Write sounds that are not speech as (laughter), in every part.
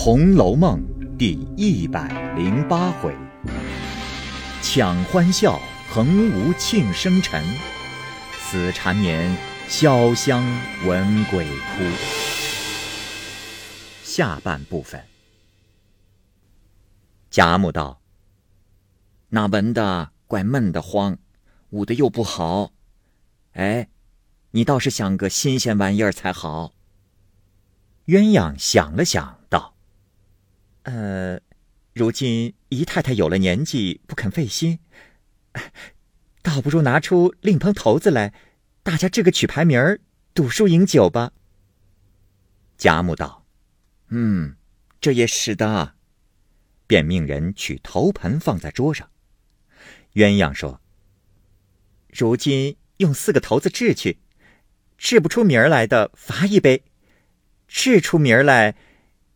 红楼梦》第一百零八回：抢欢笑，横无庆生辰；死缠绵，潇湘闻鬼哭。下半部分，贾母道：“那闻的怪闷得慌，捂的又不好。哎，你倒是想个新鲜玩意儿才好。”鸳鸯想了想，：“呃，如今姨太太有了年纪，不肯费心，倒不如拿出另棚头子来，大家这个曲牌名儿，赌输赢酒吧。”贾母道：“嗯，这也使得。”便命人取头盆放在桌上。鸳鸯说：“如今用四个头子制去，制不出名儿来的，罚一杯。”制出名儿来，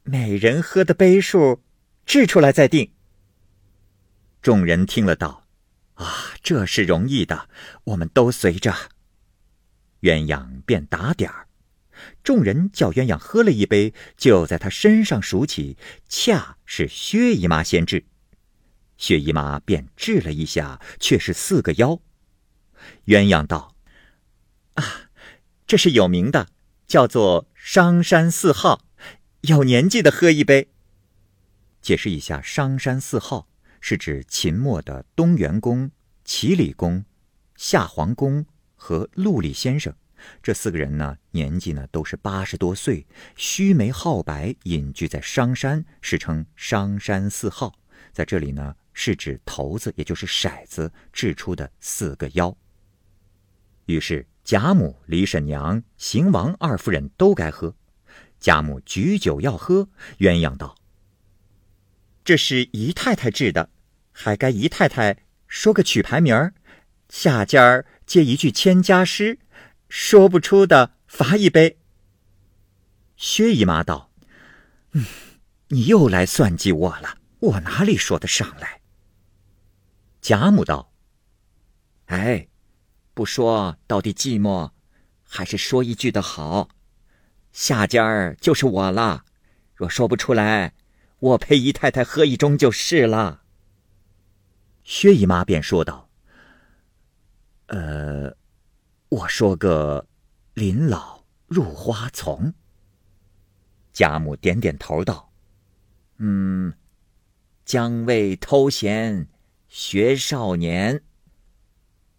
每人喝的杯数，制出来再定。众人听了道：“啊，这是容易的，我们都随着。”鸳鸯便打点儿，众人叫鸳鸯喝了一杯，就在他身上数起，恰是薛姨妈先制。薛姨妈便掷了一下，却是四个腰。鸳鸯道：“啊，这是有名的，叫做。”商山四号，有年纪的喝一杯。解释一下，商山四号是指秦末的东元公、齐理公、夏皇公和陆李先生这四个人呢，年纪呢都是八十多岁，须眉皓白，隐居在商山，史称商山四号。在这里呢，是指骰子，也就是骰子掷出的四个妖。于是。贾母、李婶娘、邢王二夫人都该喝。贾母举酒要喝，鸳鸯道：“这是姨太太制的，还该姨太太说个曲牌名儿，下家儿接一句千家诗，说不出的罚一杯。”薛姨妈道：“嗯，你又来算计我了，我哪里说得上来？”贾母道：“哎。”不说到底寂寞，还是说一句的好。下家儿就是我了，若说不出来，我陪姨太太喝一盅就是了。薛姨妈便说道：“呃，我说个临老入花丛。”贾母点点头道：“嗯，将为偷闲学少年。”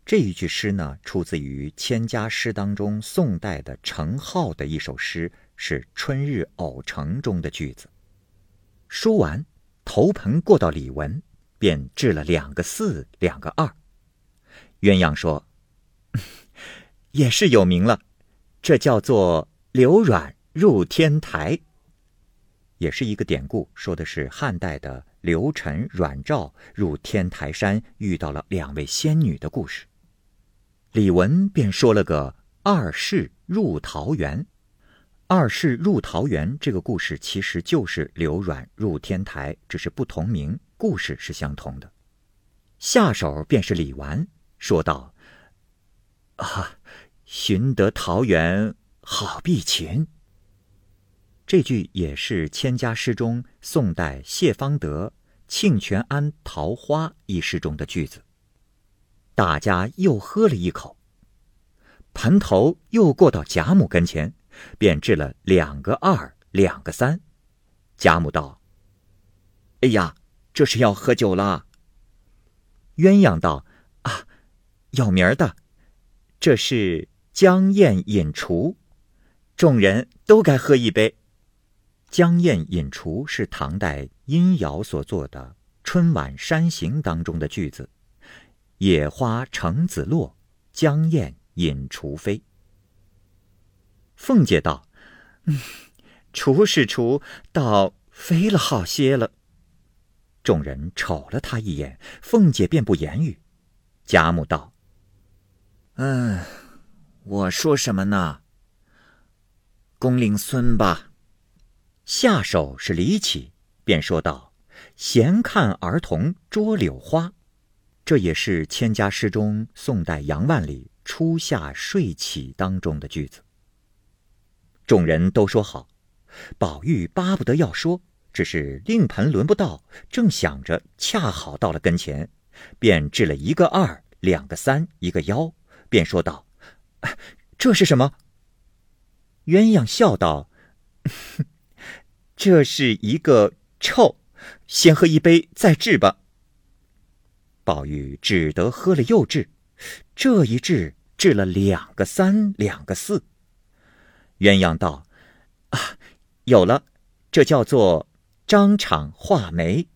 这一句诗呢，出自于《千家诗》当中宋代的程颢的一首诗，是《春日偶成》中的句子。说完，头盆过到李文，便掷了两个四，两个二。鸳鸯说：“ (laughs) 也是有名了，这叫做刘阮入天台。也是一个典故，说的是汉代的刘晨、阮肇入天台山，遇到了两位仙女的故事。”李文便说了个“二世入桃园”，“二世入桃园”这个故事其实就是刘阮入天台，只是不同名，故事是相同的。下手便是李纨，说道：“啊，寻得桃源好避秦。”这句也是《千家诗》中宋代谢方德《庆全安桃花》一诗中的句子。大家又喝了一口，盘头又过到贾母跟前，便掷了两个二，两个三。贾母道：“哎呀，这是要喝酒了。”鸳鸯道：“啊，有名儿的，这是江宴饮厨，众人都该喝一杯。”江宴饮厨是唐代殷尧所作的《春晚山行》当中的句子。野花橙子落，江燕引雏飞。凤姐道：“嗯，雏是雏，倒飞了好些了。”众人瞅了他一眼，凤姐便不言语。贾母道：“嗯，我说什么呢？公令孙吧。”下手是李启，便说道：“闲看儿童捉柳花。”这也是《千家诗》中宋代杨万里《初夏睡起》当中的句子。众人都说好，宝玉巴不得要说，只是令盆轮不到，正想着，恰好到了跟前，便掷了一个二，两个三，一个幺，便说道：“这是什么？”鸳鸯笑道：“这是一个臭，先喝一杯再治吧。”宝玉只得喝了又治，这一治治了两个三，两个四。鸳鸯道：“啊，有了，这叫做。”张敞画眉。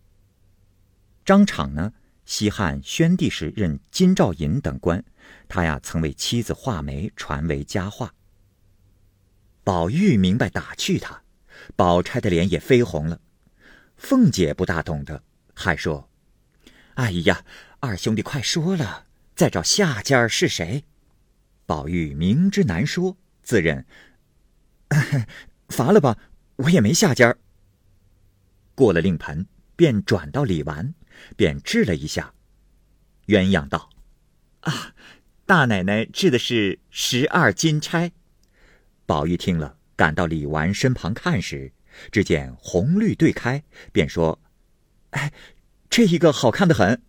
张敞呢，西汉宣帝时任金兆尹等官，他呀曾为妻子画眉传为佳话。宝玉明白打趣他，宝钗的脸也绯红了。凤姐不大懂得，还说：“哎呀，二兄弟快说了，再找下家是谁？”宝玉明知难说，自认 (laughs) 罚了吧，我也没下家。过了令盆，便转到李纨，便治了一下。鸳鸯道：“啊，大奶奶治的是十二金钗。”宝玉听了，赶到李纨身旁看时，只见红绿对开，便说：“哎，这一个好看的很。”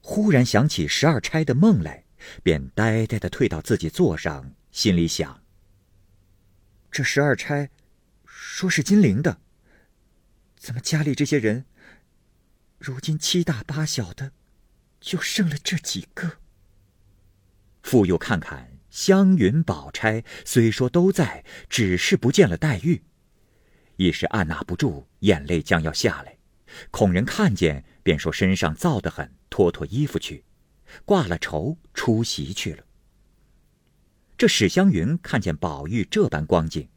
忽然想起十二钗的梦来，便呆呆的退到自己座上，心里想：“这十二钗，说是金陵的。”怎么家里这些人，如今七大八小的，就剩了这几个？复又看看湘云、宝钗，虽说都在，只是不见了黛玉，一时按捺不住，眼泪将要下来。恐人看见，便说身上燥得很，脱脱衣服去，挂了绸出席去了。这史湘云看见宝玉这般光景，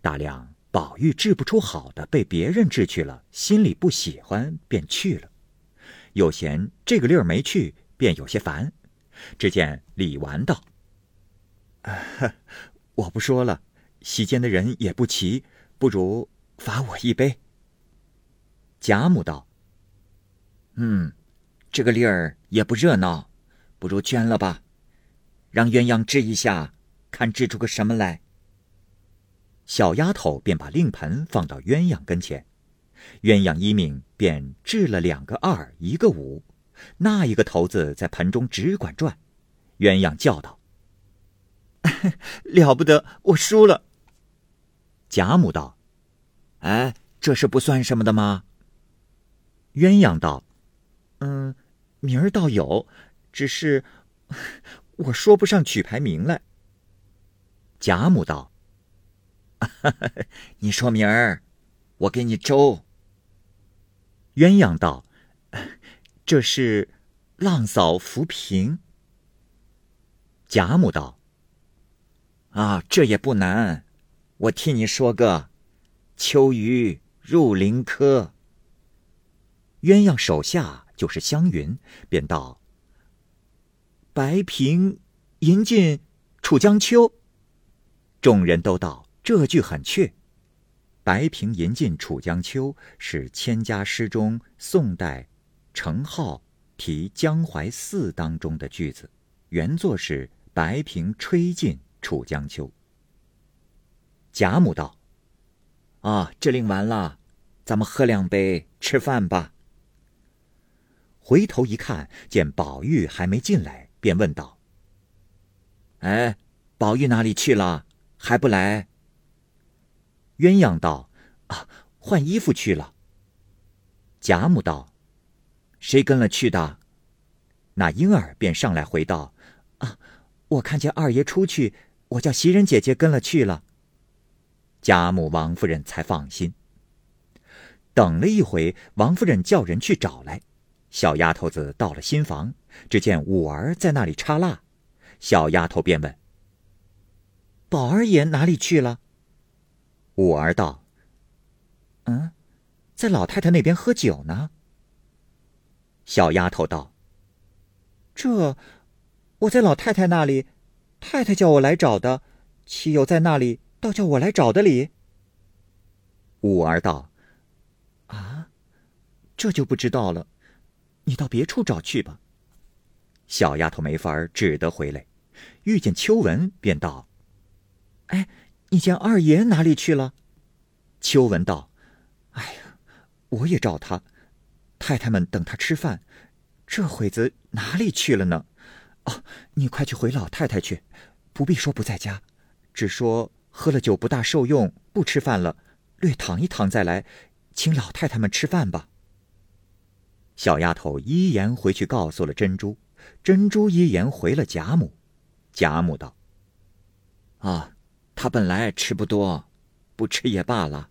大量。宝玉治不出好的，被别人治去了，心里不喜欢，便去了。又嫌这个粒儿没去，便有些烦。只见李纨道：“我不说了，席间的人也不齐，不如罚我一杯。”贾母道：“嗯，这个粒儿也不热闹，不如捐了吧，让鸳鸯治一下，看治出个什么来。”小丫头便把令盆放到鸳鸯跟前，鸳鸯一命便掷了两个二，一个五，那一个头子在盆中只管转。鸳鸯叫道：“ (laughs) 了不得，我输了。”贾母道：“哎，这是不算什么的吗？”鸳鸯道：“嗯，名儿倒有，只是 (laughs) 我说不上曲牌名来。”贾母道。(laughs) 你说明儿，我给你粥。鸳鸯道：“这是浪嫂浮萍。”贾母道：“啊，这也不难，我替你说个秋鱼入林科。”鸳鸯手下就是湘云，便道：“白萍吟尽楚江秋。”众人都道。这句很确，“白萍吟尽楚江秋”是千家诗中宋代程颢题江淮寺当中的句子，原作是“白萍吹尽楚江秋”。贾母道：“啊，这令完了，咱们喝两杯，吃饭吧。”回头一看，见宝玉还没进来，便问道：“哎，宝玉哪里去了？还不来？”鸳鸯道：“啊，换衣服去了。”贾母道：“谁跟了去的？”那婴儿便上来回道：“啊，我看见二爷出去，我叫袭人姐姐跟了去了。”贾母、王夫人才放心。等了一回，王夫人叫人去找来，小丫头子到了新房，只见五儿在那里插蜡，小丫头便问：“宝儿爷哪里去了？”五儿道：“嗯，在老太太那边喝酒呢。”小丫头道：“这，我在老太太那里，太太叫我来找的，岂有在那里倒叫我来找的理？”五儿道：“啊，这就不知道了，你到别处找去吧。”小丫头没法儿，只得回来，遇见秋文，便道：“哎。”你见二爷哪里去了？秋文道：“哎呀，我也找他，太太们等他吃饭，这会子哪里去了呢？哦，你快去回老太太去，不必说不在家，只说喝了酒不大受用，不吃饭了，略躺一躺再来，请老太太们吃饭吧。小丫头依言回去告诉了珍珠，珍珠依言回了贾母，贾母道：“啊，他本来吃不多，不吃也罢了，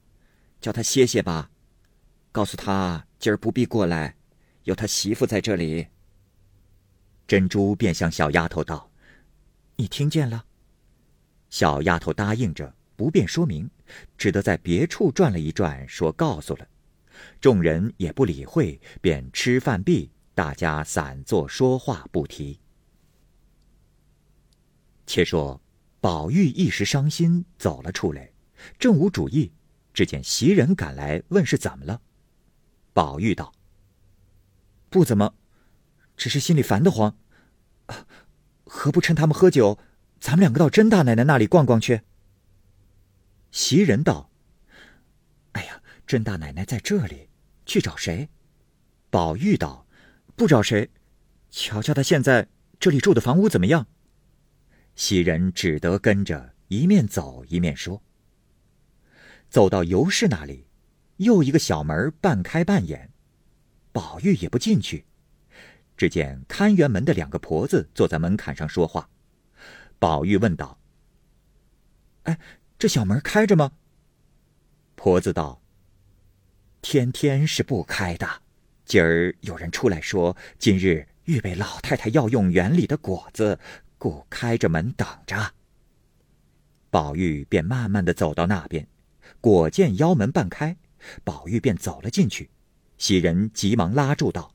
叫他歇歇吧，告诉他今儿不必过来，有他媳妇在这里。”珍珠便向小丫头道：“你听见了？”小丫头答应着，不便说明，只得在别处转了一转，说告诉了。众人也不理会，便吃饭毕，大家散坐说话不提。且说，宝玉一时伤心，走了出来，正无主意，只见袭人赶来，问是怎么了。宝玉道：“不怎么。”只是心里烦得慌，何不趁他们喝酒，咱们两个到甄大奶奶那里逛逛去？袭人道：“，甄大奶奶在这里，去找谁？”宝玉道：“不找谁，瞧瞧他现在这里住的房屋怎么样。”袭人只得跟着，一面走一面说。走到尤氏那里，又一个小门半开半掩，宝玉也不进去。只见看园门的两个婆子坐在门槛上说话，宝玉问道：“哎，这小门开着吗？”婆子道：“天天是不开的，今儿有人出来说，今日预备老太太要用园里的果子，故开着门等着。”宝玉便慢慢的走到那边，果见腰门半开，宝玉便走了进去，袭人急忙拉住道：“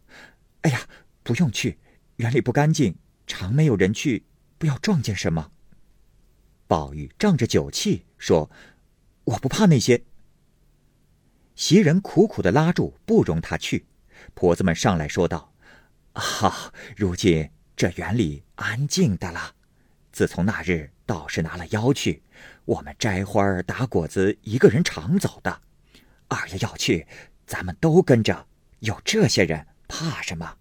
哎呀！”不用去，园里不干净，常没有人去，不要撞见什么。宝玉仗着酒气说：“我不怕那些。”袭人苦苦的拉住，不容他去。婆子们上来说道：“啊，如今这园里安静的了。自从那日道士拿了妖去，我们摘花打果子，一个人常走的。二爷要去，咱们都跟着。有这些人，怕什么？”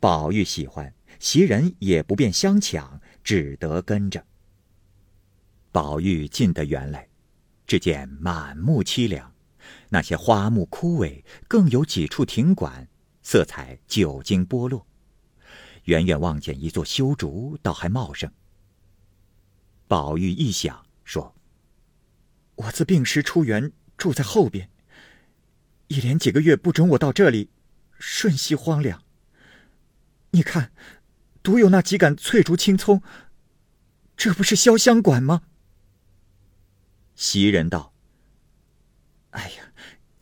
宝玉喜欢，袭人也不便相抢，只得跟着。宝玉进得园来，只见满目凄凉，那些花木枯萎，更有几处亭馆，色彩久经剥落。远远望见一座修竹，倒还茂盛。宝玉一想，说：“我自病时出园，住在后边，一连几个月不准我到这里，瞬息荒凉。”你看，独有那几杆翠竹青葱，这不是潇湘馆吗？袭人道：“哎呀，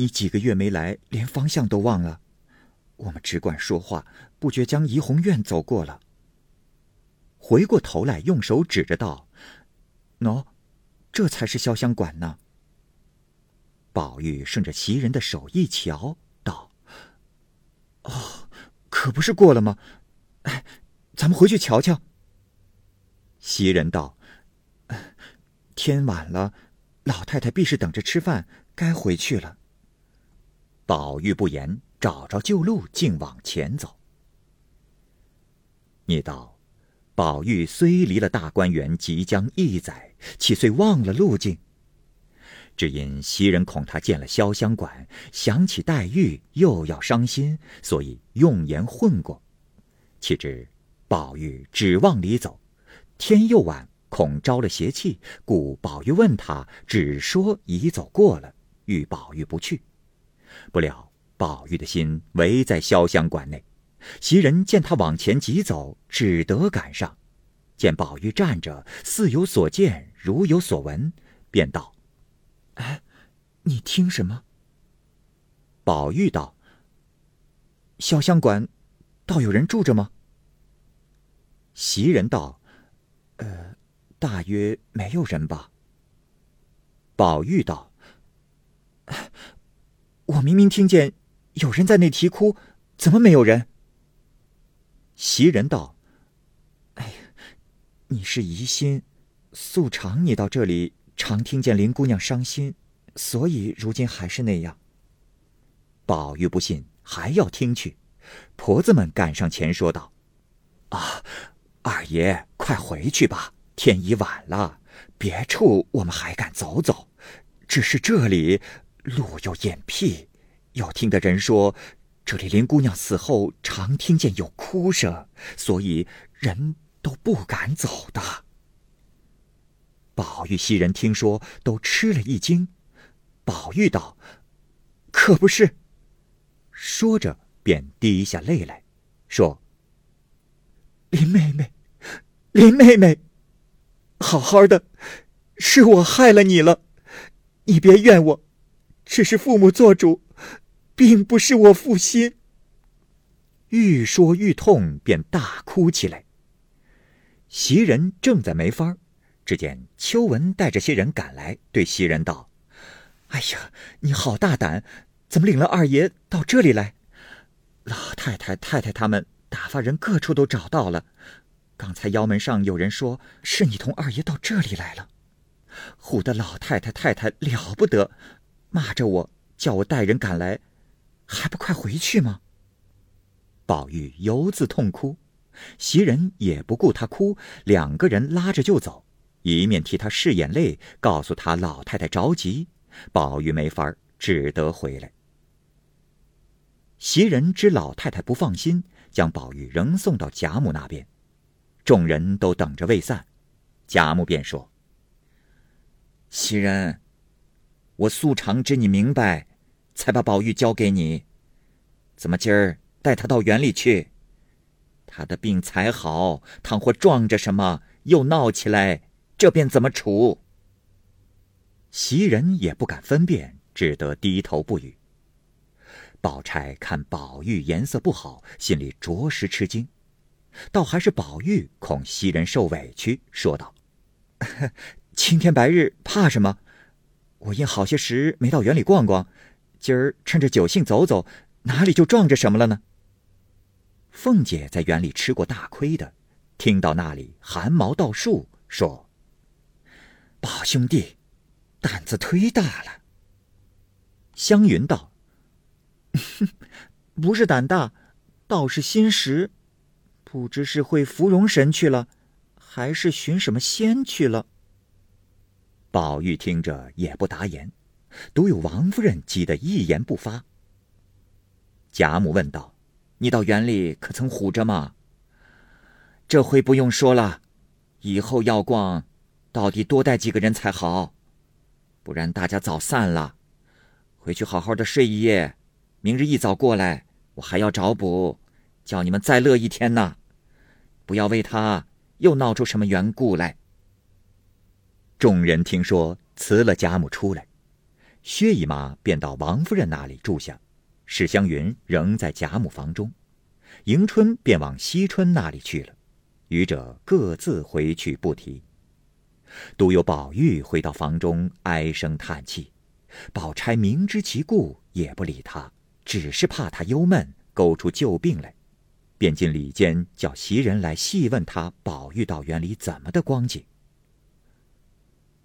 你几个月没来，连方向都忘了。我们只管说话，不觉将怡红院走过了。回过头来，用手指着道：‘喏，这才是潇湘馆呢。’宝玉顺着袭人的手一瞧，道：‘哦，可不是过了吗？’哎，咱们回去瞧瞧。袭人道：“天晚了，老太太必是等着吃饭，该回去了。”宝玉不言，找着旧路，竟往前走。你道，宝玉虽离了大观园即将一载，岂遂忘了路径？只因袭人恐他见了潇湘馆，想起黛玉，又要伤心，所以用言混过。岂知宝玉只往里走，天又晚，恐招了邪气，故宝玉问他，只说已走过了，欲宝玉不去。不料宝玉的心围在潇湘馆内，袭人见他往前急走，只得赶上，见宝玉站着，似有所见，如有所闻，便道：“哎，你听什么？”宝玉道：“潇湘馆。”倒有人住着吗？袭人道：“呃，大约没有人吧。”宝玉道：“我明明听见有人在那啼哭，怎么没有人？”袭人道：“哎呀，你是疑心，素常你到这里常听见林姑娘伤心，所以如今还是那样。”宝玉不信，还要听去。婆子们赶上前说道：“啊，二爷，快回去吧，天已晚了。别处我们还敢走走，只是这里路又隐僻，又听的人说，这里林姑娘死后常听见有哭声，所以人都不敢走的。”宝玉袭人听说，都吃了一惊。宝玉道：“可不是。”说着，便滴下泪来，说：“林妹妹，林妹妹，好好的，是我害了你了，你别怨我，只是父母做主，并不是我负心。”愈说愈痛，便大哭起来。袭人正在没法。只见秋文带着些人赶来，对袭人道：“哎呀，你好大胆，怎么领了二爷到这里来？老太太、太太他们打发人各处都找到了，刚才腰门上有人说是你同二爷到这里来了，唬得老太太、太太了不得，骂着我，叫我带人赶来，还不快回去吗？”宝玉犹自痛哭，袭人也不顾他哭，两个人拉着就走。一面替他拭眼泪，告诉他老太太着急，宝玉没法只得回来。袭人知老太太不放心，将宝玉仍送到贾母那边，众人都等着未散，贾母便说：“袭人，我素常知你明白，才把宝玉交给你，怎么今儿带他到园里去？他的病才好，倘或撞着什么，又闹起来。”这便怎么处？袭人也不敢分辨，只得低头不语。宝钗看宝玉颜色不好，心里着实吃惊，倒还是宝玉恐袭人受委屈，说道：“ (laughs) 青天白日怕什么？我因好些时没到园里逛逛，今儿趁着酒兴走走，哪里就撞着什么了呢？”凤姐在园里吃过大亏的，听到那里汗毛倒竖，说。宝兄弟，胆子忒大了。湘云道：“ (laughs) 不是胆大，倒是心实。不知是会芙蓉神去了，还是寻什么仙去了。”宝玉听着也不答言，独有王夫人急得一言不发。贾母问道：“你到园里可曾唬着吗？”这回不用说了，以后要逛。到底多带几个人才好，不然大家早散了。回去好好的睡一夜，明日一早过来，我还要找补，叫你们再乐一天呢。不要为他又闹出什么缘故来。众人听说辞了贾母出来，薛姨妈便到王夫人那里住下，史湘云仍在贾母房中，迎春便往惜春那里去了，余者各自回去不提。独有宝玉回到房中，唉声叹气。宝钗明知其故，也不理他，只是怕他忧闷，勾出旧病来，便进里间叫袭人来细问他宝玉到园里怎么的光景。